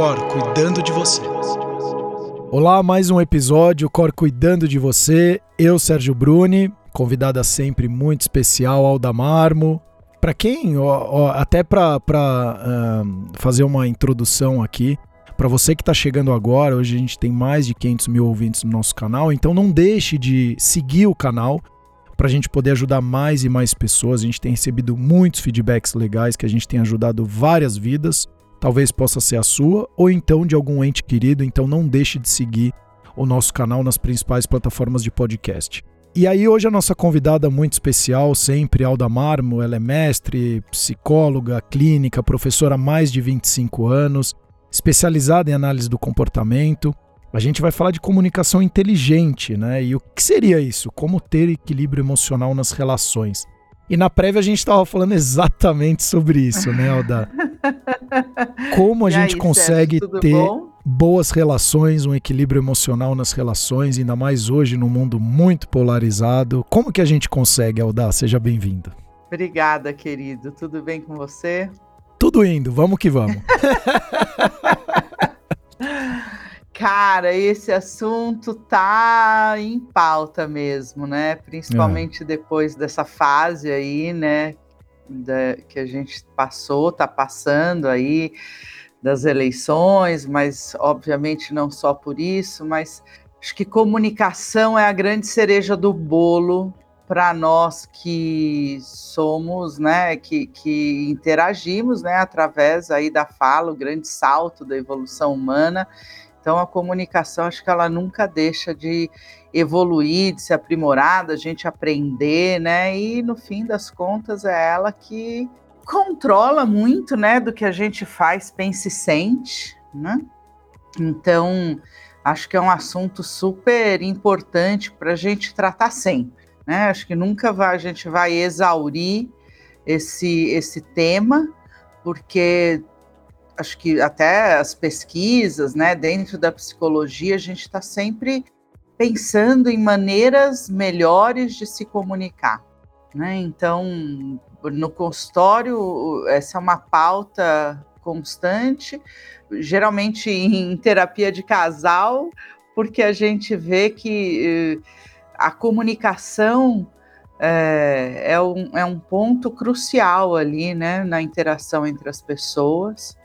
Cor cuidando de você. Olá, mais um episódio Cor cuidando de você. Eu, Sérgio Bruni, convidada sempre muito especial, Alda Marmo. Para quem, ó, ó, até para fazer uma introdução aqui, para você que está chegando agora, hoje a gente tem mais de 500 mil ouvintes no nosso canal, então não deixe de seguir o canal para a gente poder ajudar mais e mais pessoas. A gente tem recebido muitos feedbacks legais que a gente tem ajudado várias vidas. Talvez possa ser a sua ou então de algum ente querido. Então não deixe de seguir o nosso canal nas principais plataformas de podcast. E aí hoje a nossa convidada muito especial, sempre Alda Marmo, ela é mestre, psicóloga, clínica, professora há mais de 25 anos, especializada em análise do comportamento. A gente vai falar de comunicação inteligente, né? E o que seria isso? Como ter equilíbrio emocional nas relações. E na prévia a gente estava falando exatamente sobre isso, né, Alda? Como a e gente aí, consegue Sérgio, ter bom? boas relações, um equilíbrio emocional nas relações, ainda mais hoje num mundo muito polarizado. Como que a gente consegue, Alda? Seja bem-vinda. Obrigada, querido. Tudo bem com você? Tudo indo, vamos que vamos. Cara, esse assunto tá em pauta mesmo, né? Principalmente é. depois dessa fase aí, né? Da, que a gente passou, tá passando aí das eleições, mas obviamente não só por isso, mas acho que comunicação é a grande cereja do bolo para nós que somos, né, que, que interagimos, né, através aí da fala, o grande salto da evolução humana então a comunicação acho que ela nunca deixa de evoluir, de se aprimorar, da gente aprender, né? E no fim das contas é ela que controla muito, né, do que a gente faz, pensa e sente, né? Então acho que é um assunto super importante para a gente tratar sempre, né? Acho que nunca vai, a gente vai exaurir esse esse tema, porque acho que até as pesquisas, né, dentro da psicologia, a gente está sempre pensando em maneiras melhores de se comunicar. Né? Então, no consultório, essa é uma pauta constante, geralmente em terapia de casal, porque a gente vê que eh, a comunicação é, é, um, é um ponto crucial ali, né, na interação entre as pessoas.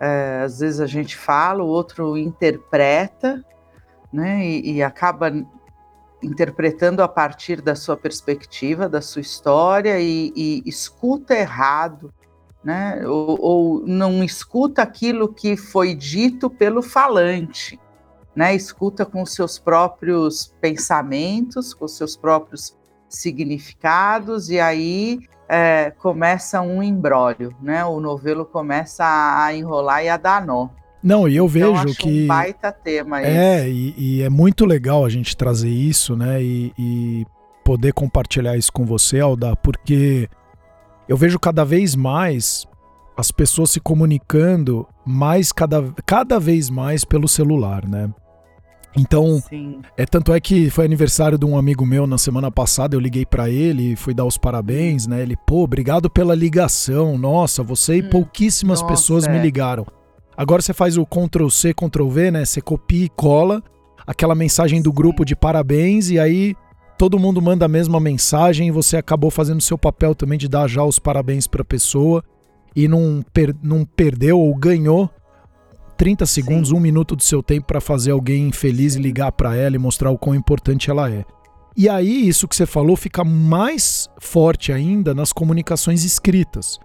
É, às vezes a gente fala, o outro interpreta, né? E, e, acaba interpretando a partir da sua perspectiva, da sua história e, e escuta errado, né? Ou, ou, não escuta aquilo que foi dito pelo falante, né? Escuta com seus próprios pensamentos, com seus próprios significados e aí é, começa um embrólio, né? O novelo começa a enrolar e a dar nó. Não, e eu então, vejo que. Um baita tema É, e, e, é muito legal a gente trazer isso, né? E, e, poder compartilhar isso com você, Alda, porque eu vejo cada vez mais as pessoas se comunicando mais cada, cada vez mais pelo celular, né? Então, Sim. é tanto é que foi aniversário de um amigo meu na semana passada, eu liguei para ele, fui dar os parabéns, né? Ele, pô, obrigado pela ligação. Nossa, você e hum. pouquíssimas Nossa, pessoas é. me ligaram. Agora você faz o Ctrl C, Ctrl V, né? Você copia e cola aquela mensagem do grupo de parabéns e aí todo mundo manda a mesma mensagem e você acabou fazendo seu papel também de dar já os parabéns para a pessoa e não, per não perdeu ou ganhou 30 segundos, Sim. um minuto do seu tempo para fazer alguém feliz e ligar para ela e mostrar o quão importante ela é. E aí, isso que você falou fica mais forte ainda nas comunicações escritas.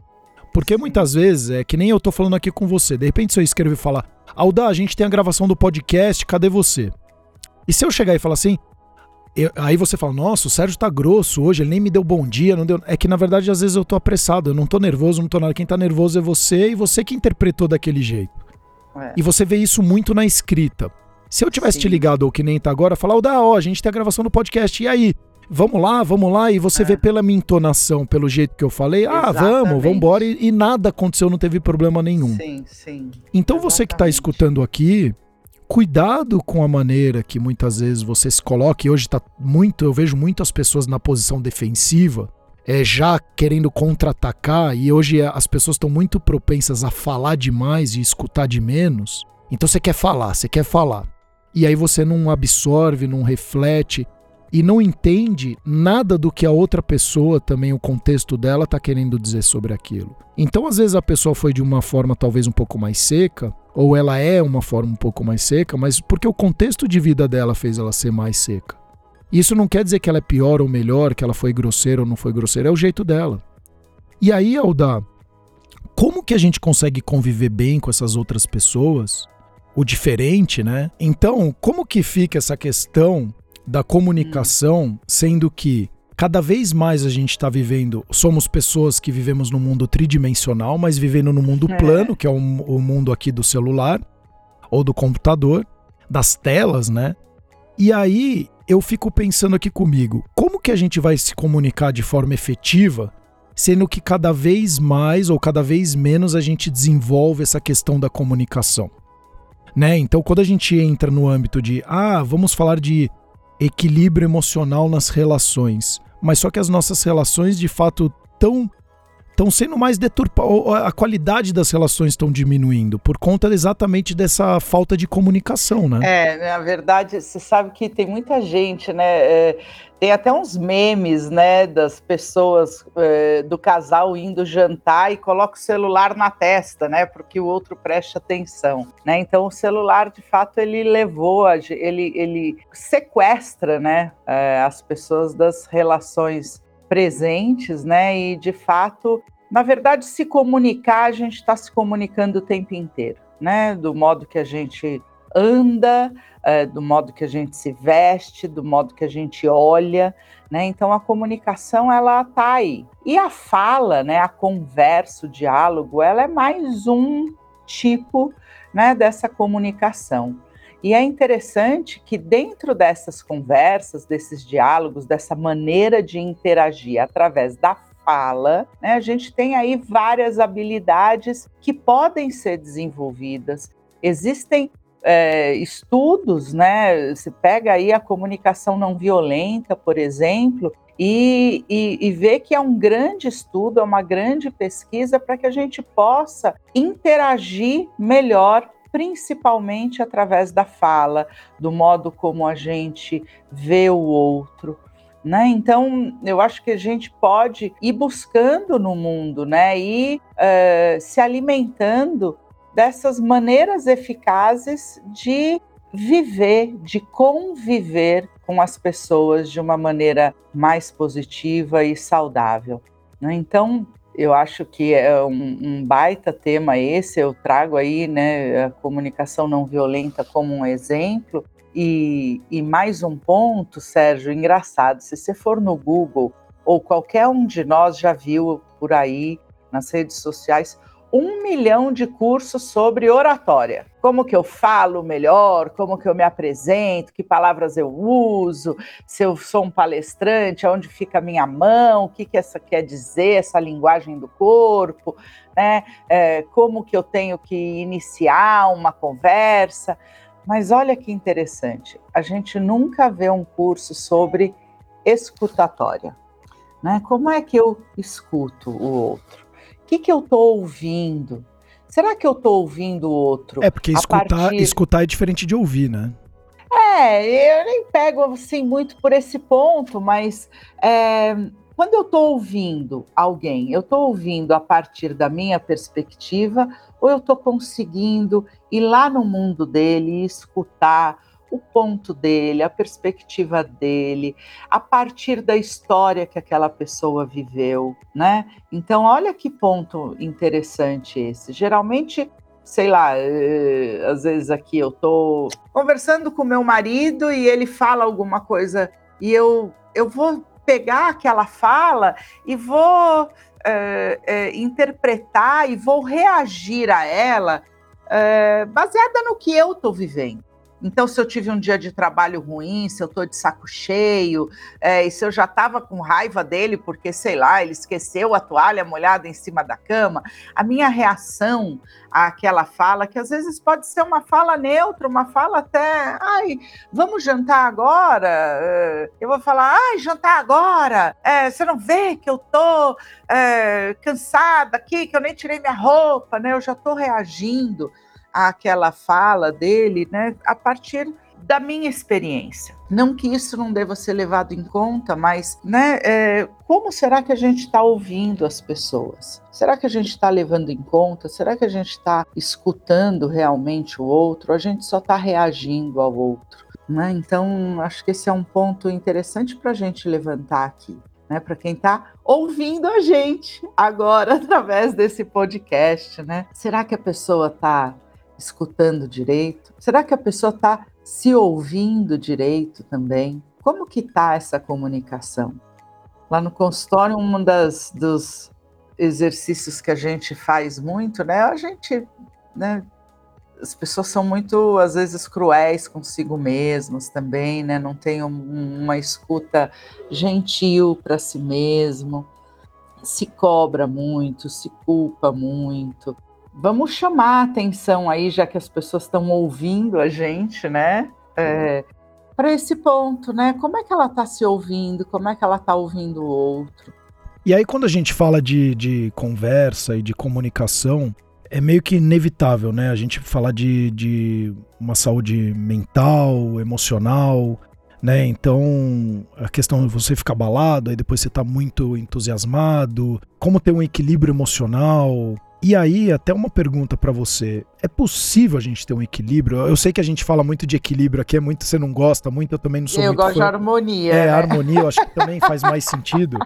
Porque muitas vezes, é que nem eu tô falando aqui com você, de repente se eu escrever e falar, Alda, a gente tem a gravação do podcast, cadê você? E se eu chegar e falar assim, eu, aí você fala, nossa, o Sérgio tá grosso hoje, ele nem me deu bom dia, não deu. É que na verdade às vezes eu tô apressado, eu não tô nervoso, não tô nada. Quem tá nervoso é você e você que interpretou daquele jeito. É. E você vê isso muito na escrita. Se eu tivesse Sim. te ligado, ou que nem tá agora, falar, o da ó, a gente tem a gravação do podcast, e aí? Vamos lá, vamos lá, e você é. vê pela minha entonação, pelo jeito que eu falei, Exatamente. ah, vamos, vamos embora, e, e, nada aconteceu, não teve problema nenhum. Sim, sim. Então Exatamente. você que está escutando aqui, cuidado com a maneira que muitas vezes você se coloca, e hoje tá muito, eu vejo muitas pessoas na posição defensiva, é, já querendo contra-atacar, e hoje as pessoas estão muito propensas a falar demais e escutar de menos. Então você quer falar, você quer falar. E aí você não absorve, não reflete e não entende nada do que a outra pessoa, também o contexto dela, está querendo dizer sobre aquilo. Então, às vezes, a pessoa foi de uma forma talvez um pouco mais seca, ou ela é uma forma um pouco mais seca, mas porque o contexto de vida dela fez ela ser mais seca. Isso não quer dizer que ela é pior ou melhor, que ela foi grosseira ou não foi grosseira, é o jeito dela. E aí, Alda, como que a gente consegue conviver bem com essas outras pessoas? O diferente, né? Então, como que fica essa questão da comunicação, sendo que cada vez mais a gente está vivendo, somos pessoas que vivemos no mundo tridimensional, mas vivendo no mundo é. plano, que é o, o mundo aqui do celular ou do computador, das telas, né? E aí eu fico pensando aqui comigo, como que a gente vai se comunicar de forma efetiva, sendo que cada vez mais ou cada vez menos a gente desenvolve essa questão da comunicação? Né? Então, quando a gente entra no âmbito de, ah, vamos falar de equilíbrio emocional nas relações. Mas só que as nossas relações de fato estão estão sendo mais deturpadas, a qualidade das relações estão diminuindo por conta exatamente dessa falta de comunicação, né? É, na verdade, você sabe que tem muita gente, né? É, tem até uns memes, né, das pessoas é, do casal indo jantar e coloca o celular na testa, né, porque o outro preste atenção, né? Então o celular, de fato, ele levou, ele, ele sequestra, né, é, as pessoas das relações presentes, né? E de fato, na verdade, se comunicar, a gente está se comunicando o tempo inteiro, né? Do modo que a gente anda, é, do modo que a gente se veste, do modo que a gente olha, né? Então a comunicação ela tá aí. E a fala, né? A conversa, o diálogo, ela é mais um tipo, né? Dessa comunicação. E é interessante que dentro dessas conversas, desses diálogos, dessa maneira de interagir através da fala, né, a gente tem aí várias habilidades que podem ser desenvolvidas. Existem é, estudos, né? Se pega aí a comunicação não violenta, por exemplo, e, e, e vê que é um grande estudo, é uma grande pesquisa para que a gente possa interagir melhor principalmente através da fala, do modo como a gente vê o outro. Né? Então, eu acho que a gente pode ir buscando no mundo, né? E uh, se alimentando dessas maneiras eficazes de viver, de conviver com as pessoas de uma maneira mais positiva e saudável. Né? Então, eu acho que é um, um, baita tema esse, eu trago aí né, a comunicação não violenta como um exemplo. E, e mais um ponto, Sérgio, engraçado, se você for no Google, ou qualquer um de nós já viu por aí nas redes sociais, um milhão de cursos sobre oratória. Como que eu falo melhor, como que eu me apresento, que palavras eu uso, se eu sou um palestrante, aonde fica a minha mão, o que, que essa quer dizer, essa linguagem do corpo, né? É, como que eu tenho que iniciar uma conversa. Mas olha que interessante, a gente nunca vê um curso sobre escutatória. Né? Como é que eu escuto o outro? O que, que eu estou ouvindo? Será que eu estou ouvindo o outro? É, porque escutar, partir... escutar é diferente de ouvir, né? É, eu nem pego assim muito por esse ponto, mas é, quando eu estou ouvindo alguém, eu estou ouvindo a partir da minha perspectiva ou eu estou conseguindo ir lá no mundo dele e escutar o ponto dele, a perspectiva dele, a partir da história que aquela pessoa viveu, né? Então, olha que ponto interessante esse. Geralmente, sei lá, eh, às vezes aqui eu tô conversando com meu marido e ele fala alguma coisa e eu eu vou pegar aquela fala e vou é, é, interpretar e vou reagir a ela é, baseada no que eu estou vivendo Então, se eu tive um dia de trabalho ruim, se eu estou de saco cheio, é, e se eu já estava com raiva dele porque, sei lá, ele esqueceu a toalha molhada em cima da cama, a minha reação àquela fala, que às vezes pode ser uma fala neutra, uma fala até, ai, vamos jantar agora? É, eu vou falar, ai, jantar agora? É, você não vê que eu tô é, cansada aqui, que eu nem tirei minha roupa, né? Eu já estou reagindo àquela fala dele, né, a partir da minha experiência. Não que isso não deva ser levado em conta, mas né, é, como será que a gente está ouvindo as pessoas? Será que a gente está levando em conta? Será que a gente está escutando realmente o outro? Ou a gente só está reagindo ao outro? Né? Então, acho que esse é um ponto interessante para a gente levantar aqui. Né, para quem está ouvindo a gente agora através desse podcast, né? Será que a pessoa está escutando direito? Será que a pessoa está se ouvindo direito também? Como que está essa comunicação? Lá no consultório, um das, dos exercícios que a gente faz muito, né? A gente, né? As pessoas são muito, às vezes, cruéis consigo mesmas também, né? Não tem um, uma escuta gentil para si mesmo, se cobra muito, se culpa muito vamos chamar a atenção aí, já que as pessoas estão ouvindo a gente, né? É, para esse ponto, né? Como é que ela está se ouvindo? Como é que ela está ouvindo o outro? E aí, quando a gente fala de, de conversa e de comunicação, é meio que inevitável, né? A gente falar de, de uma saúde mental, emocional, né? Então, a questão de você ficar abalado, aí depois você tá muito entusiasmado, como ter um equilíbrio emocional, e aí, até uma pergunta para você: é possível a gente ter um equilíbrio? Eu sei que a gente fala muito de equilíbrio aqui, é muito você não gosta muito, eu também não sou eu muito. Eu gosto fã. de harmonia. É, né? harmonia, eu acho que também faz mais sentido.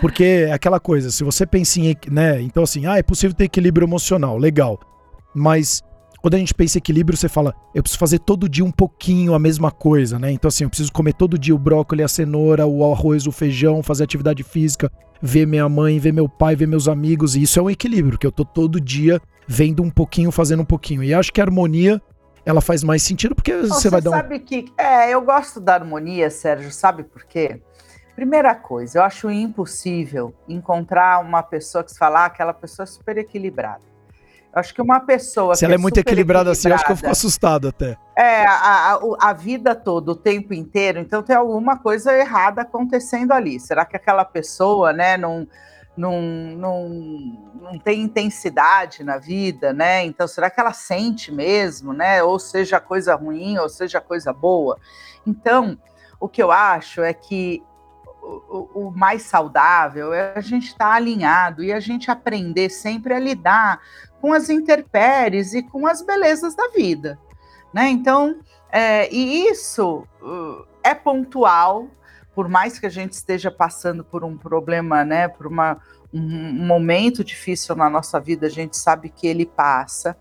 Porque é aquela coisa, se você pensa em, né, então assim, ah, é possível ter equilíbrio emocional, legal. Mas quando a gente pensa em equilíbrio, você fala, eu preciso fazer todo dia um pouquinho a mesma coisa, né? Então, assim, eu preciso comer todo dia o brócolis, a cenoura, o arroz, o feijão, fazer atividade física, ver minha mãe, ver meu pai, ver meus amigos. E isso é um equilíbrio, que eu tô todo dia vendo um pouquinho, fazendo um pouquinho. E acho que a harmonia ela faz mais sentido porque você, você vai dar um. sabe que. É, eu gosto da harmonia, Sérgio, sabe por quê? Primeira coisa, eu acho impossível encontrar uma pessoa que se falar ah, aquela pessoa é super equilibrada. Acho que uma pessoa. Se ela é, é muito equilibrada, assim, acho que eu fico assustado até. É, a, a, a, vida toda, o tempo inteiro, então tem alguma coisa errada acontecendo ali. Será que aquela pessoa, né, não, não, não, não tem intensidade na vida, né? Então, será que ela sente mesmo, né? Ou seja coisa ruim, ou seja coisa boa? Então, o que eu acho é que o, mais saudável é a gente estar tá alinhado e a gente aprender sempre a lidar com as intempéries e com as belezas da vida, né? Então, é, e isso uh, é pontual, por mais que a gente esteja passando por um problema, né, por uma, um, um momento difícil na nossa vida, a gente sabe que ele passa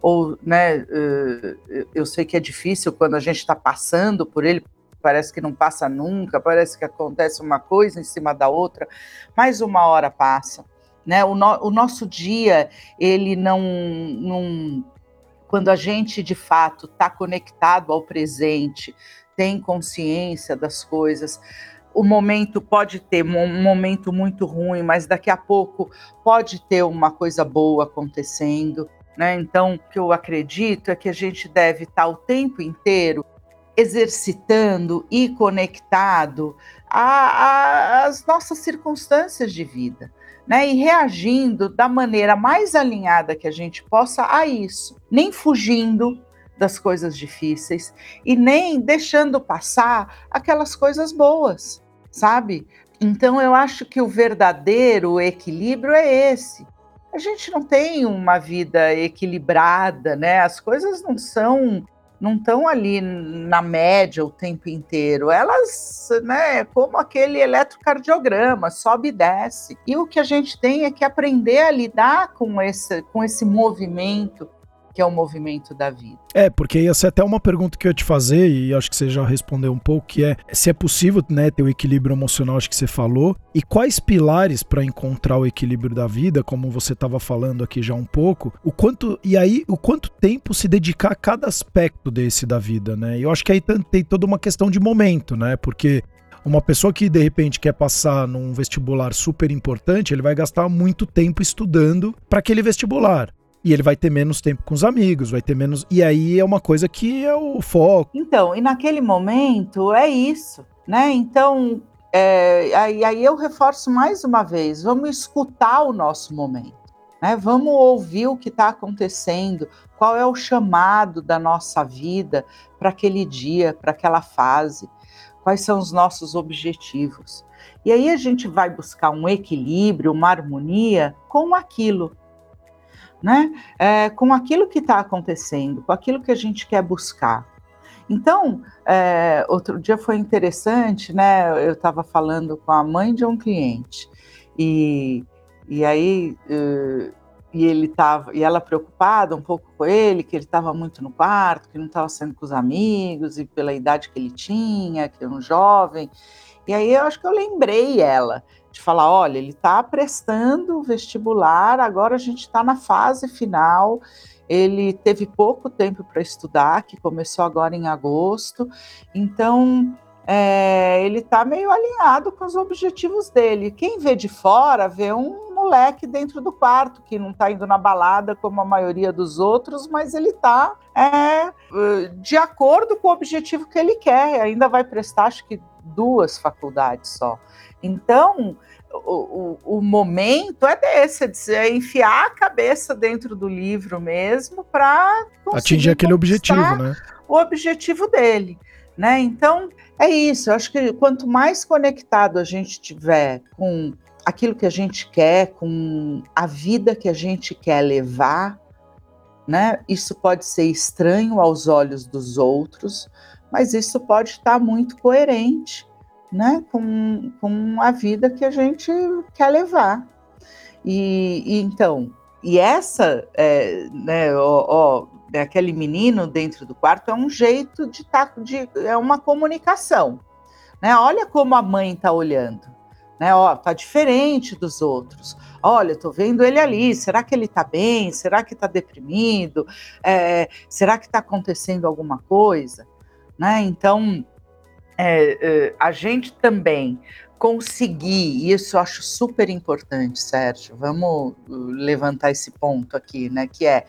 ou né, uh, eu sei que é difícil quando a gente está passando por ele, parece que não passa nunca, parece que acontece uma coisa em cima da outra, mas uma hora passa. Né? O, no, o nosso dia, ele não, não. Quando a gente de fato está conectado ao presente, tem consciência das coisas, o momento pode ter um momento muito ruim, mas daqui a pouco pode ter uma coisa boa acontecendo. Né? Então, o que eu acredito é que a gente deve estar tá o tempo inteiro exercitando e conectado às nossas circunstâncias de vida né, e reagindo da maneira mais alinhada que a gente possa a isso, nem fugindo das coisas difíceis e nem deixando passar aquelas coisas boas, sabe? Então eu acho que o verdadeiro equilíbrio é esse. A gente não tem uma vida equilibrada, né? As coisas não são não estão ali na média o tempo inteiro. Elas, né, como aquele eletrocardiograma, sobe e desce. E o que a gente tem é que aprender a lidar com esse, com esse movimento que é o movimento da vida. É, porque ia ser até uma pergunta que eu ia te fazer, e acho que você já respondeu um pouco, que é se é possível né, ter o equilíbrio emocional, acho que você falou, e quais pilares para encontrar o equilíbrio da vida, como você estava falando aqui já um pouco, o quanto, e aí, o quanto tempo se dedicar a cada aspecto desse da vida, né? E eu acho que aí tem toda uma questão de momento, né? Porque uma pessoa que de repente quer passar num vestibular super importante, ele vai gastar muito tempo estudando para aquele vestibular. E ele vai ter menos tempo com os amigos, vai ter menos. E aí é uma coisa que é o foco. Então, e naquele momento é isso, né? Então, é, aí, aí eu reforço mais uma vez: vamos escutar o nosso momento, né? Vamos ouvir o que está acontecendo, qual é o chamado da nossa vida para aquele dia, para aquela fase quais são os nossos objetivos. E aí a gente vai buscar um equilíbrio, uma harmonia com aquilo, né? É, com aquilo que está acontecendo, com aquilo que a gente quer buscar. Então, é, outro dia foi interessante, né? Eu estava falando com a mãe de um cliente e, e aí e ele tava, e ela preocupada um pouco com ele, que ele estava muito no quarto, que não estava saindo com os amigos, e pela idade que ele tinha, que era um jovem. E aí eu acho que eu lembrei ela de falar: olha, ele está prestando vestibular, agora a gente está na fase final. Ele teve pouco tempo para estudar, que começou agora em agosto, então é, ele está meio alinhado com os objetivos dele. Quem vê de fora vê um moleque dentro do quarto, que não está indo na balada como a maioria dos outros, mas ele está é, de acordo com o objetivo que ele quer. Ainda vai prestar, acho que duas faculdades só. Então, o, o, o, momento é desse, é enfiar a cabeça dentro do livro mesmo para atingir aquele objetivo, né? O objetivo dele, né? Então é isso. Eu acho que quanto mais conectado a gente tiver com aquilo que a gente quer, com a vida que a gente quer levar, né? Isso pode ser estranho aos olhos dos outros, mas isso pode estar muito coerente, né? Com, com a vida que a gente quer levar. E, e então, e essa, é, né? Ó, ó, né, aquele menino dentro do quarto é um jeito de estar, tá, de, é uma comunicação, né? Olha como a mãe está olhando né? Ó, tá diferente dos outros. Olha, eu tô vendo ele ali. Será que ele tá bem? Será que tá deprimido? É, será que tá acontecendo alguma coisa? Né? Então, é, é, a gente também conseguir, isso eu acho super importante, Sérgio, vamos uh, levantar esse ponto aqui, né? Que é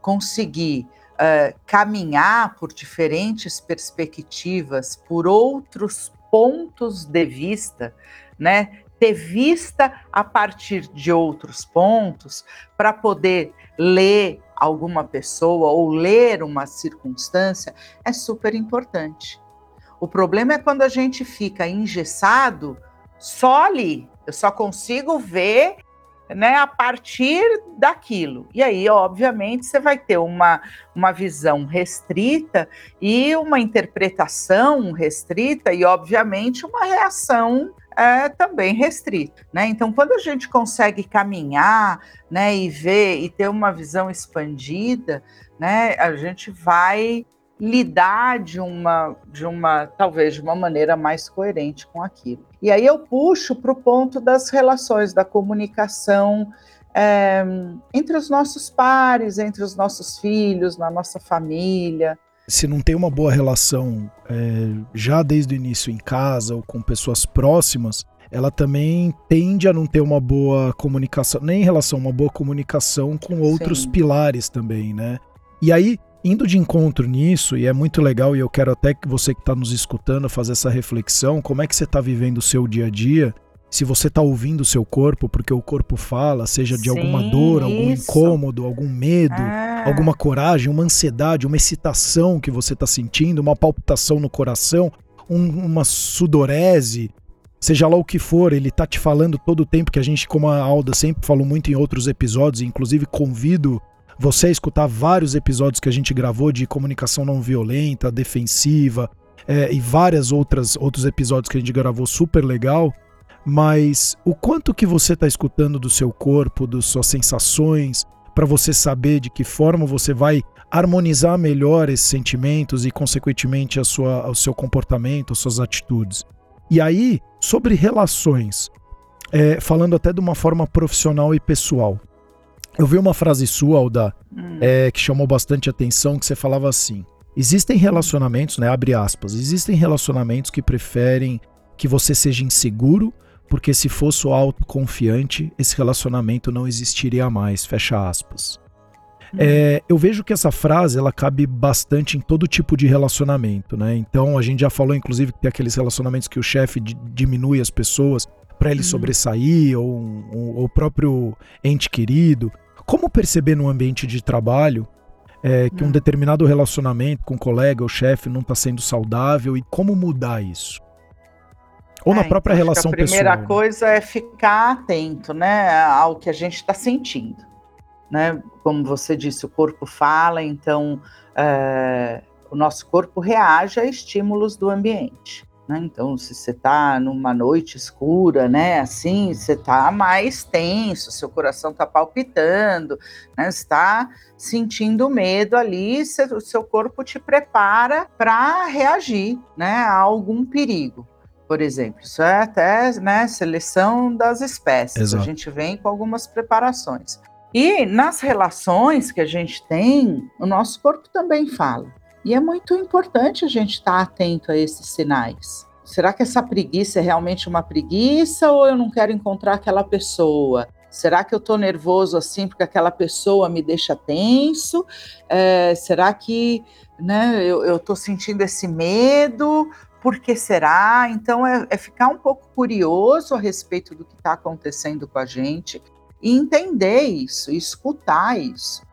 conseguir uh, caminhar por diferentes perspectivas, por outros pontos de vista, né? Ter vista a partir de outros pontos para poder ler alguma pessoa ou ler uma circunstância é super importante. O problema é quando a gente fica engessado só ali. Eu só consigo ver né, a partir daquilo. E aí, obviamente, você vai ter uma, uma visão restrita e uma interpretação restrita e, obviamente, uma reação é também restrito, né? Então, quando a gente consegue caminhar, né, e ver e ter uma visão expandida, né, a gente vai lidar de uma, de uma, talvez de uma maneira mais coerente com aquilo. E aí eu puxo para o ponto das relações, da comunicação é, entre os nossos pares, entre os nossos filhos, na nossa família, se não tem uma boa relação é, já desde o início em casa ou com pessoas próximas, ela também tende a não ter uma boa comunicação, nem em relação a uma boa comunicação com outros Sim. pilares também, né? E aí, indo de encontro nisso, e é muito legal, e eu quero até que você que está nos escutando fazer essa reflexão, como é que você está vivendo o seu dia a dia, se você está ouvindo o seu corpo, porque o corpo fala, seja de Sim, alguma dor, algum isso. incômodo, algum medo, ah. alguma coragem, uma ansiedade, uma excitação que você está sentindo, uma palpitação no coração, um, uma sudorese, seja lá o que for, ele está te falando todo o tempo que a gente, como a Alda sempre falou muito em outros episódios, inclusive convido você a escutar vários episódios que a gente gravou de comunicação não violenta, defensiva, é, e várias outras outros episódios que a gente gravou super legal mas o quanto que você está escutando do seu corpo, das suas sensações, para você saber de que forma você vai harmonizar melhor esses sentimentos e, consequentemente, a sua, o seu comportamento, as suas atitudes. E aí, sobre relações, é, falando até de uma forma profissional e pessoal. Eu vi uma frase sua, Alda, hum. é, que chamou bastante atenção, que você falava assim: existem relacionamentos, né? Abre aspas, existem relacionamentos que preferem que você seja inseguro, porque se fosse autoconfiante, esse relacionamento não existiria mais. Fecha aspas. É, eu vejo que essa frase ela cabe bastante em todo tipo de relacionamento, né? Então a gente já falou, inclusive, que tem aqueles relacionamentos que o chefe diminui as pessoas para ele uhum. sobressair, ou, ou o próprio ente querido. Como perceber no ambiente de trabalho é, que um uhum. determinado relacionamento com um colega ou chefe não está sendo saudável e como mudar isso? Ou é, na própria então, relação pessoal. A primeira pessoal, coisa né? é ficar atento, né, ao que a gente está sentindo né? Como você disse, o corpo fala, então é, o nosso corpo reage a estímulos do ambiente. Né? Então, se você está numa noite escura, né, assim, você está mais tenso, seu coração está palpitando, né, está sentindo medo ali, o seu corpo te prepara para reagir, né, a algum perigo por exemplo. Isso é até né, seleção das espécies. Exato. A gente vem com algumas preparações. E nas relações que a gente tem, o nosso corpo também fala. E é muito importante a gente estar atento a esses sinais. Será que essa preguiça é realmente uma preguiça ou eu não quero encontrar aquela pessoa? Será que eu estou nervoso assim porque aquela pessoa me deixa tenso? É, será que né, eu estou sentindo esse medo? Por que será? Então, é, é ficar um pouco curioso a respeito do que está acontecendo com a gente e entender isso, escutar isso,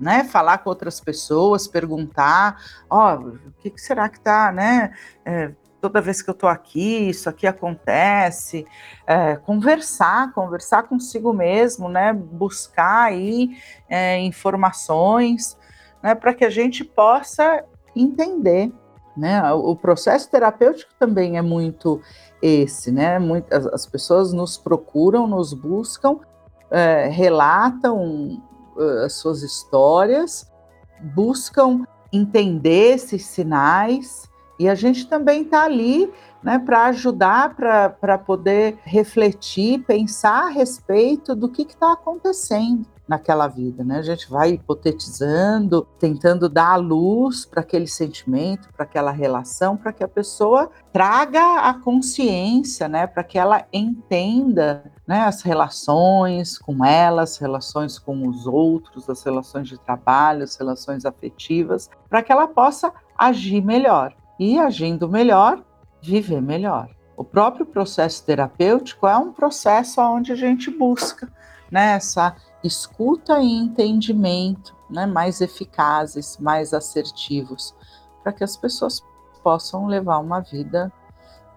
né? Falar com outras pessoas, perguntar, ó, oh, o que, que, será que tá, né? É, toda vez que eu tô aqui, isso aqui acontece, é, conversar, conversar consigo mesmo, né? Buscar aí é, informações, né? Para que a gente possa entender, né? O processo terapêutico também é muito esse, né? Muitas, as pessoas nos procuram, nos buscam é, relatam uh, as suas histórias, buscam entender esses sinais e a gente também está ali né, para ajudar, para poder refletir, pensar a respeito do que está acontecendo naquela vida, né? A gente vai hipotetizando, tentando dar a luz para aquele sentimento, para aquela relação, para que a pessoa traga a consciência, né? Para que ela entenda né, as relações com elas, as relações com os outros, as relações de trabalho, as relações afetivas, para que ela possa agir melhor. E agindo melhor, viver melhor. O próprio processo terapêutico é um processo onde a gente busca né, essa escuta e entendimento né, mais eficazes, mais assertivos, para que as pessoas possam levar uma vida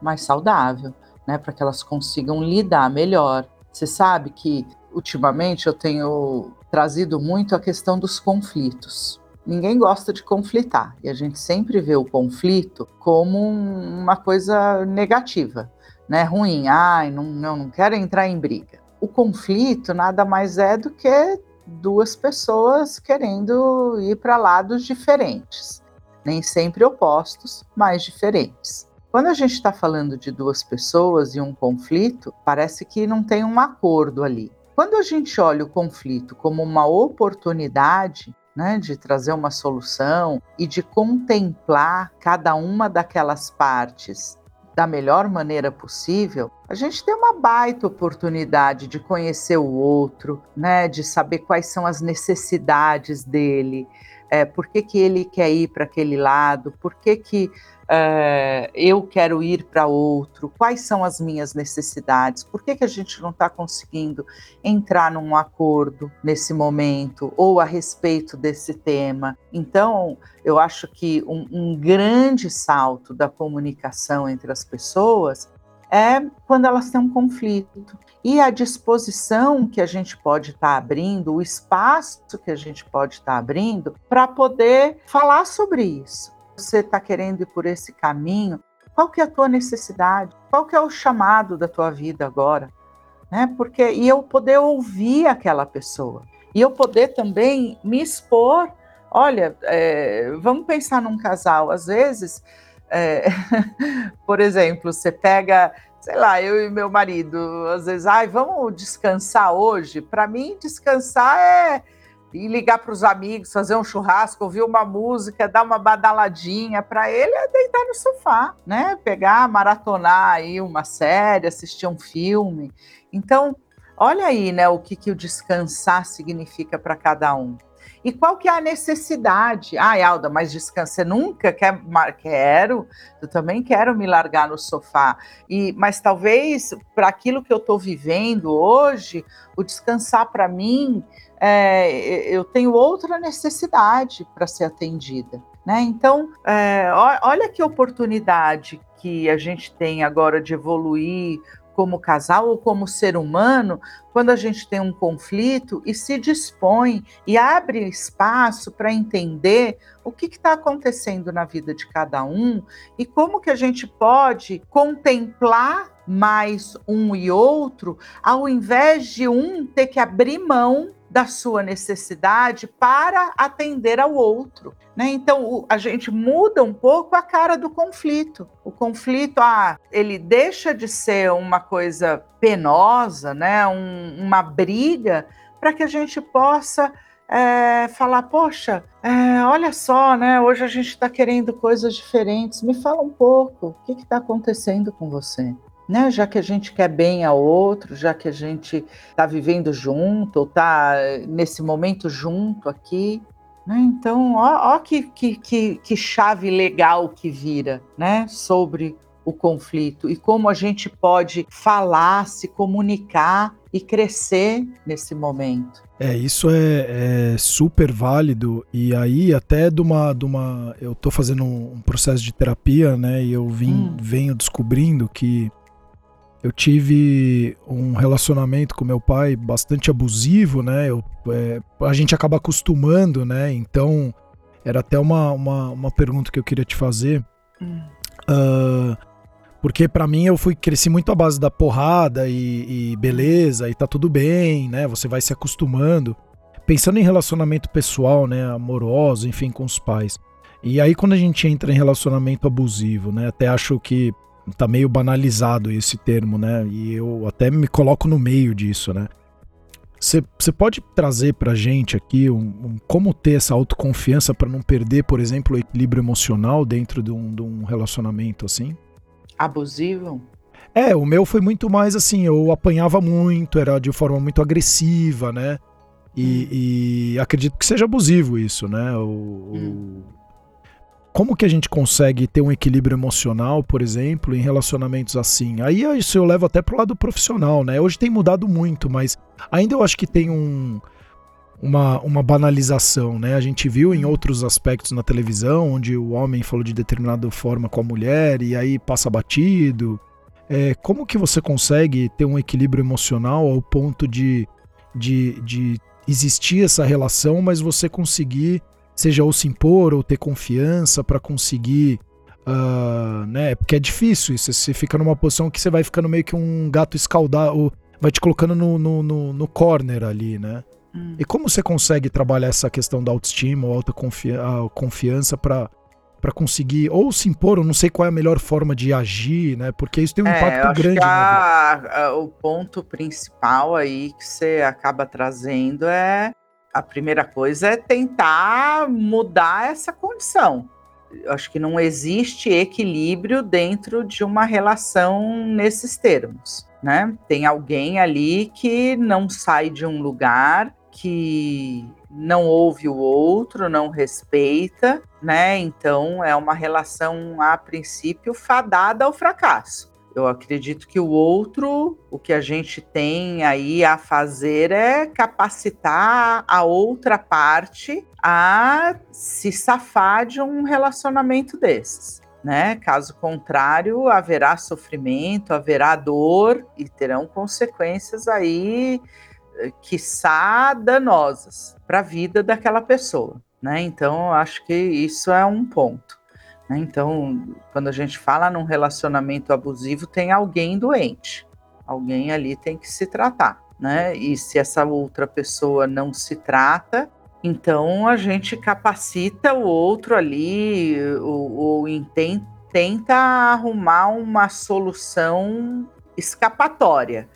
mais saudável, né, para que elas consigam lidar melhor. Você sabe que ultimamente eu tenho trazido muito a questão dos conflitos. Ninguém gosta de conflitar e a gente sempre vê o conflito como uma coisa negativa, né? Ruim, ai, não, não, não quero entrar em briga o conflito nada mais é do que duas pessoas querendo ir para lados diferentes, nem sempre opostos, mas diferentes. Quando a gente está falando de duas pessoas e um conflito, parece que não tem um acordo ali. Quando a gente olha o conflito como uma oportunidade né, de trazer uma solução e de contemplar cada uma daquelas partes da melhor maneira possível, a gente tem uma baita oportunidade de conhecer o outro, né, de saber quais são as necessidades dele, é, por que, que ele quer ir para aquele lado, por que, que é, eu quero ir para outro, quais são as minhas necessidades, por que, que a gente não está conseguindo entrar num acordo nesse momento ou a respeito desse tema. Então, eu acho que um, um grande salto da comunicação entre as pessoas é quando elas têm um conflito. E a disposição que a gente pode estar tá abrindo, o espaço que a gente pode estar tá abrindo para poder falar sobre isso você está querendo ir por esse caminho, qual que é a tua necessidade? Qual que é o chamado da tua vida agora? Né? Porque e eu poder ouvir aquela pessoa E eu poder também me expor. Olha, é, vamos pensar num casal. Às vezes, é, por exemplo, você pega, sei lá, eu e meu marido, às vezes, ai, vamos descansar hoje. Para mim, descansar é ir ligar para os amigos, fazer um churrasco, ouvir uma música, dar uma badaladinha. Para ele é deitar no sofá, né? Pegar, maratonar aí uma série, assistir um filme. Então, olha aí, né, o que, que o descansar significa para cada um. E qual que é a necessidade? Ah, Alda, mas descansa nunca quer? Quero, eu também quero me largar no sofá. E, mas talvez para aquilo que eu estou vivendo hoje, o descansar para mim, é, eu tenho outra necessidade para ser atendida. Né? Então, é, olha que oportunidade que a gente tem agora de evoluir como casal ou como ser humano, quando a gente tem um conflito e se dispõe e abre espaço para entender o que está acontecendo na vida de cada um e como que a gente pode contemplar mais um e outro, ao invés de um ter que abrir mão da sua necessidade para atender ao outro. Né? Então, o, a gente muda um pouco a cara do conflito. O conflito, ah, ele deixa de ser uma coisa penosa, né? Um, uma briga, para que a gente possa é, falar, poxa, é, olha só, né? Hoje a gente está querendo coisas diferentes. Me fala um pouco, o que está acontecendo com você? Né? Já que a gente quer bem ao outro, já que a gente está vivendo junto, ou está nesse momento junto aqui. Né? Então, ó, ó que, que, que, que chave legal que vira né? sobre o conflito e como a gente pode falar, se comunicar e crescer nesse momento. É, isso é, é, super válido e aí até de uma, de uma eu estou fazendo um processo de terapia, né, e eu vim, hum. venho descobrindo que eu tive um relacionamento com meu pai bastante abusivo, né? Eu, é, a gente acaba acostumando, né? Então, era até uma, uma, uma pergunta que eu queria te fazer. Hum. Uh, porque para mim eu fui cresci muito à base da porrada e, e, beleza, e tá tudo bem, né? Você vai se acostumando. Pensando em relacionamento pessoal, né? Amoroso, enfim, com os pais. E aí quando a gente entra em relacionamento abusivo, né? Até acho que tá meio banalizado esse termo, né? E eu até me coloco no meio disso, né? Você pode trazer pra gente aqui um, um, como ter essa autoconfiança para não perder, por exemplo, o equilíbrio emocional dentro de um, de um relacionamento assim? Abusivo? É, o meu foi muito mais assim, eu apanhava muito, era de forma muito agressiva, né? E, hum. e acredito que seja abusivo isso, né? O, hum como que a gente consegue ter um equilíbrio emocional, por exemplo, em relacionamentos assim? Aí isso eu levo até pro lado profissional, né? Hoje tem mudado muito, mas ainda eu acho que tem um, uma, uma banalização, né? A gente viu em outros aspectos na televisão, onde o homem falou de determinada forma com a mulher e aí passa batido. É, como que você consegue ter um equilíbrio emocional ao ponto de, de, de existir essa relação, mas você conseguir seja ou se impor ou ter confiança para conseguir, uh, né? Porque é difícil isso. Você fica numa posição que você vai ficando meio que um gato escaldado, vai te colocando no, no, no, no corner ali, né? Hum. E como você consegue trabalhar essa questão da autoestima ou alta confi confiança para para conseguir ou se impor, eu não sei qual é a melhor forma de agir, né? Porque isso tem um é, impacto grande. A, a, o ponto principal aí que você acaba trazendo é a primeira coisa é tentar mudar essa condição. Eu acho que não existe equilíbrio dentro de uma relação nesses termos, né? Tem alguém ali que não sai de um lugar, que não ouve o outro, não respeita, né? Então é uma relação a princípio fadada ao fracasso. Eu acredito que o outro, o que a gente tem aí a fazer é capacitar a outra parte a se safar de um relacionamento desses. Né? Caso contrário, haverá sofrimento, haverá dor e terão consequências aí, eh, quiçá, danosas para a vida daquela pessoa. Né? Então, acho que isso é um ponto. Né? Então, quando a gente fala num relacionamento abusivo, tem alguém doente. Alguém ali tem que se tratar. né? E se essa outra pessoa não se trata, então a gente capacita o outro ali, ou, tenta arrumar uma solução escapatória.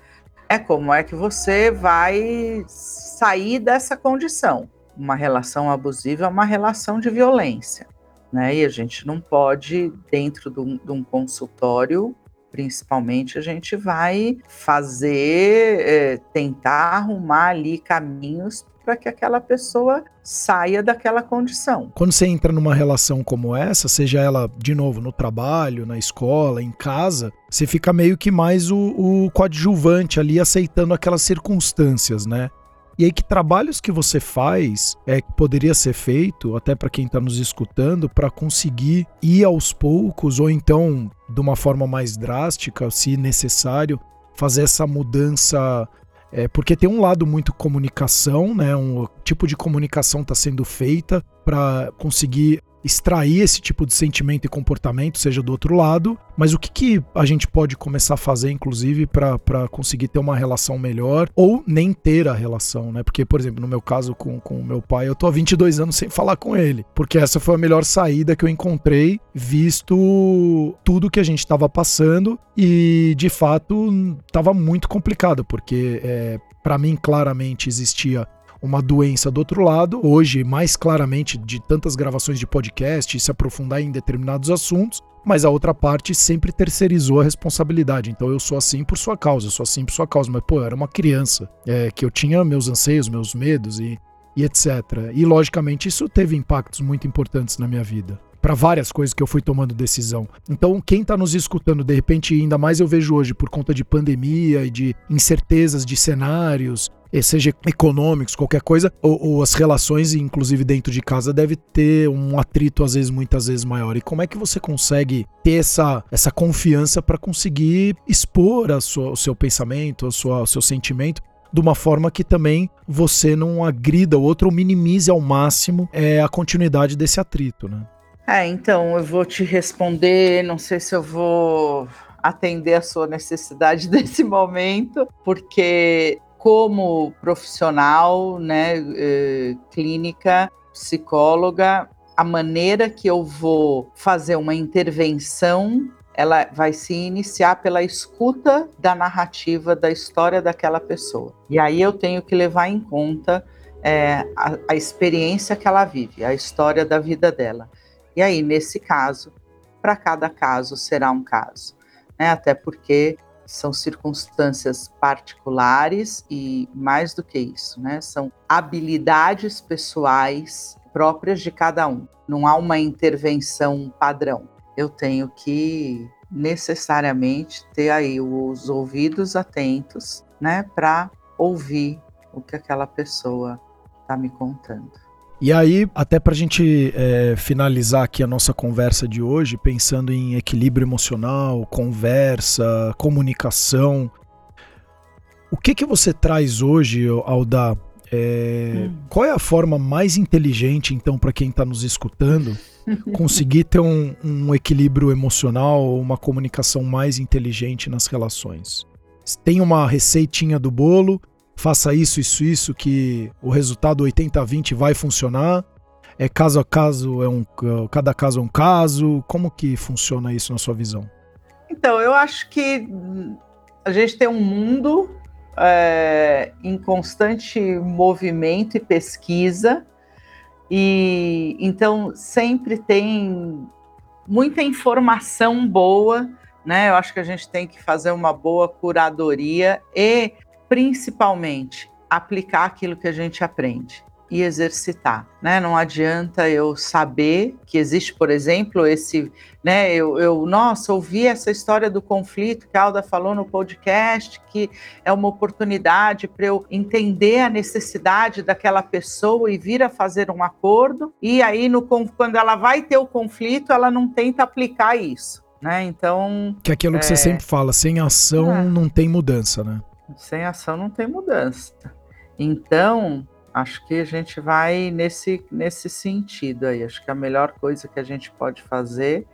É como é que você vai sair dessa condição. Uma relação abusiva é uma relação de violência, né? E a gente não pode, dentro de um, de um consultório, principalmente, a gente vai fazer, é, tentar arrumar ali caminhos para que aquela pessoa saia daquela condição. Quando você entra numa relação como essa, seja ela de novo no trabalho, na escola, em casa, você fica meio que mais o, o coadjuvante ali aceitando aquelas circunstâncias, né? E aí, que trabalhos que você faz é que poderia ser feito, até para quem está nos escutando, para conseguir ir aos poucos, ou então, de uma forma mais drástica, se necessário, fazer essa mudança é, porque tem um lado muito comunicação, né? Um tipo de comunicação está sendo feita para conseguir extrair esse tipo de sentimento e comportamento, seja do outro lado, mas o que, que a gente pode começar a fazer, inclusive, para conseguir ter uma relação melhor ou nem ter a relação, né? Porque, por exemplo, no meu caso com o meu pai, eu tô há 22 anos sem falar com ele, porque essa foi a melhor saída que eu encontrei, visto tudo que a gente estava passando e, de fato, estava muito complicado, porque é, para mim claramente existia uma doença do outro lado. Hoje, mais claramente, de tantas gravações de podcast e se aprofundar em determinados assuntos, mas a outra parte sempre terceirizou a responsabilidade. Então eu sou assim por sua causa, eu sou assim por sua causa. Mas, pô, eu era uma criança, é, que eu tinha meus anseios, meus medos e, e etc. E, logicamente, isso teve impactos muito importantes na minha vida para várias coisas que eu fui tomando decisão. Então, quem está nos escutando, de repente, ainda mais eu vejo hoje por conta de pandemia e de incertezas de cenários, eh, seja econômicos, qualquer coisa, ou, ou, as relações, inclusive dentro de casa, deve ter um atrito, às vezes, muitas vezes maior. E como é que você consegue ter essa, essa confiança para conseguir expor a sua, o seu pensamento, a sua, o seu sentimento de uma forma que também você não agrida o outro ou minimize ao máximo é, a continuidade desse atrito, né? É, então eu vou te responder, não sei se eu vou atender a sua necessidade desse momento, porque como profissional, né, eh, clínica, psicóloga, a maneira que eu vou fazer uma intervenção, ela vai se iniciar pela escuta da narrativa da história daquela pessoa. E aí eu tenho que levar em conta é, a, a experiência que ela vive, a história da vida dela. E aí, nesse caso, para cada caso será um caso, né? Até porque são circunstâncias particulares e mais do que isso, né? São habilidades pessoais próprias de cada um. Não há uma intervenção padrão. Eu tenho que necessariamente ter aí os ouvidos atentos, né, para ouvir o que aquela pessoa está me contando. E aí, até para a gente é, finalizar aqui a nossa conversa de hoje, pensando em equilíbrio emocional, conversa, comunicação, o que que você traz hoje, Alda? É, hum. Qual é a forma mais inteligente, então, para quem está nos escutando, conseguir ter um, um equilíbrio emocional, uma comunicação mais inteligente nas relações? Tem uma receitinha do bolo? Faça isso, isso, isso, que o resultado 80-20 vai funcionar? É caso a caso, é um, cada caso é um caso? Como que funciona isso na sua visão? Então, eu acho que a gente tem um mundo é, em constante movimento e pesquisa, e então sempre tem muita informação boa, né? Eu acho que a gente tem que fazer uma boa curadoria e principalmente aplicar aquilo que a gente aprende e exercitar, né? Não adianta eu saber que existe, por exemplo, esse, né? Eu, eu, nossa, ouvi essa história do conflito que a Alda falou no podcast, que é uma oportunidade para eu entender a necessidade daquela pessoa e vir a fazer um acordo. E aí, no, quando ela vai ter o conflito, ela não tenta aplicar isso, né? Então. Que é aquilo que você é sempre fala, sem ação é. não tem mudança, né? Sem ação não tem mudança. Então, acho que a gente vai nesse, nesse sentido aí. Acho que a melhor coisa que a gente pode fazer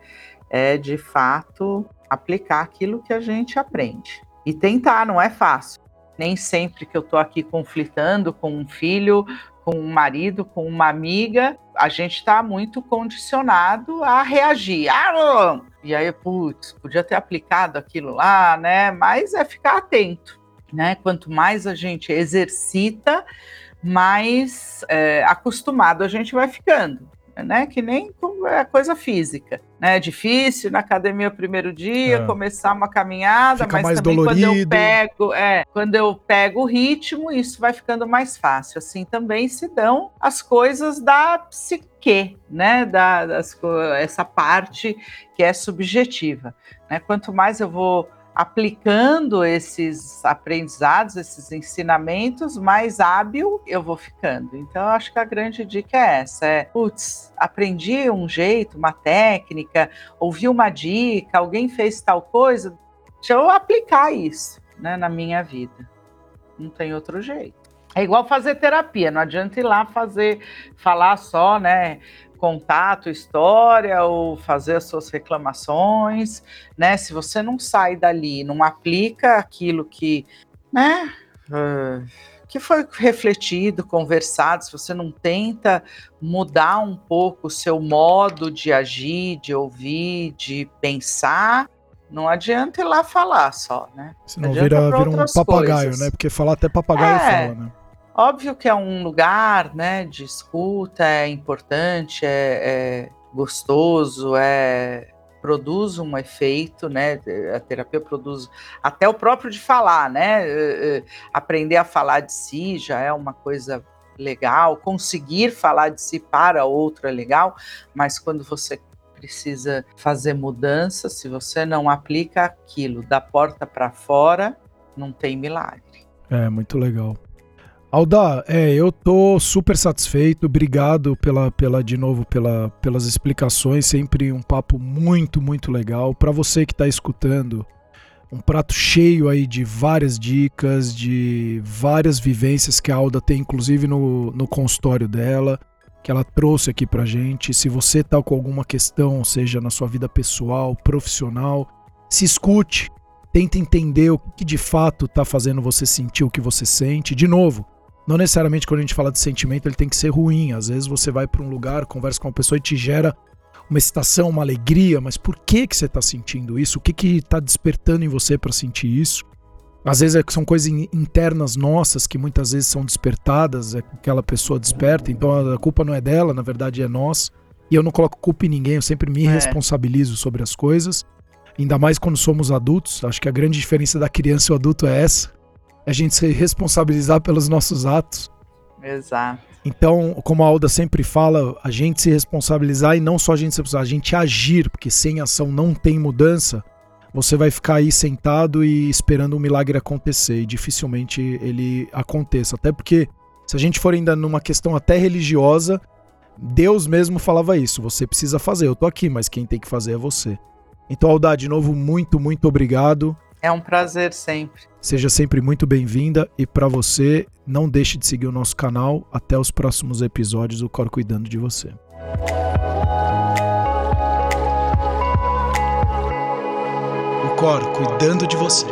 é, de fato, aplicar aquilo que a gente aprende. E tentar, não é fácil. Nem sempre que eu estou aqui conflitando com um filho, com um marido, com uma amiga, a gente está muito condicionado a reagir. Ah, e aí, putz, podia ter aplicado aquilo lá, né? Mas é ficar atento, né? Quanto mais a gente exercita, mais é, acostumado a gente vai ficando né? Que nem é coisa física, né? É difícil na academia o primeiro dia é. começar uma caminhada, Fica mas também dolorido. quando eu pego, é, quando eu pego o ritmo, isso vai ficando mais fácil. Assim também se dão as coisas da psique, né? Da, das, essa parte que é subjetiva, né? Quanto mais eu vou aplicando esses aprendizados, esses ensinamentos, mais hábil eu vou ficando. Então, acho que a grande dica é essa: é, putz, aprendi um jeito, uma técnica, ouvi uma dica, alguém fez tal coisa, deixa eu aplicar isso né, na minha vida. Não tem outro jeito. É igual fazer terapia, não adianta ir lá fazer, falar só, né? Contato, história ou fazer as suas reclamações, né? Se você não sai dali, não aplica aquilo que, né? Uh, que foi refletido, conversado, se você não tenta mudar um pouco o seu modo de agir, de ouvir, de pensar, não adianta ir lá falar só, né? Senão vira, vira um papagaio, coisas. né? Porque falar até papagaio é, fala, né? Óbvio que é um lugar né, de escuta, é importante, é, é gostoso, é produz um efeito, né? A terapia produz até o próprio de falar, né? Eh, eh, aprender a falar de si já é uma coisa legal, conseguir falar de si para outro é legal, mas quando você precisa fazer mudança, se você não aplica aquilo da porta para fora, não tem milagre. É muito legal. Alda, é, eu tô super satisfeito. Obrigado pela, pela de novo pela, pelas explicações. Sempre um papo muito, muito legal. Para você que está escutando, um prato cheio aí de várias dicas, de várias vivências que a Alda tem, inclusive no, no consultório dela, que ela trouxe aqui pra gente. Se você tá com alguma questão, seja na sua vida pessoal, profissional, se escute, tenta entender o que de fato tá fazendo você sentir o que você sente. De novo, não necessariamente quando a gente fala de sentimento ele tem que ser ruim. Às vezes você vai para um lugar, conversa com uma pessoa e te gera uma excitação, uma alegria, mas por que que você está sentindo isso? O que que está despertando em você para sentir isso? Às vezes é são coisas internas nossas que muitas vezes são despertadas, é que aquela pessoa desperta, então a culpa não é dela, na verdade é nós. E eu não coloco culpa em ninguém, eu sempre me é. responsabilizo sobre as coisas. Ainda mais quando somos adultos. Acho que a grande diferença da criança e o adulto é essa a gente se responsabilizar pelos nossos atos. Exato. Então, como a Alda sempre fala, a gente se responsabilizar e não só a gente se responsabilizar, a gente agir, porque sem ação não tem mudança. Você vai ficar aí sentado e esperando um milagre acontecer e dificilmente ele aconteça. Até porque, se a gente for ainda numa questão até religiosa, Deus mesmo falava isso: você precisa fazer. Eu tô aqui, mas quem tem que fazer é você. Então, Alda, de novo, muito, muito obrigado. É um prazer sempre. Seja sempre muito bem-vinda e para você, não deixe de seguir o nosso canal. Até os próximos episódios do Cor Cuidando de Você. O Cor Cuidando de Você.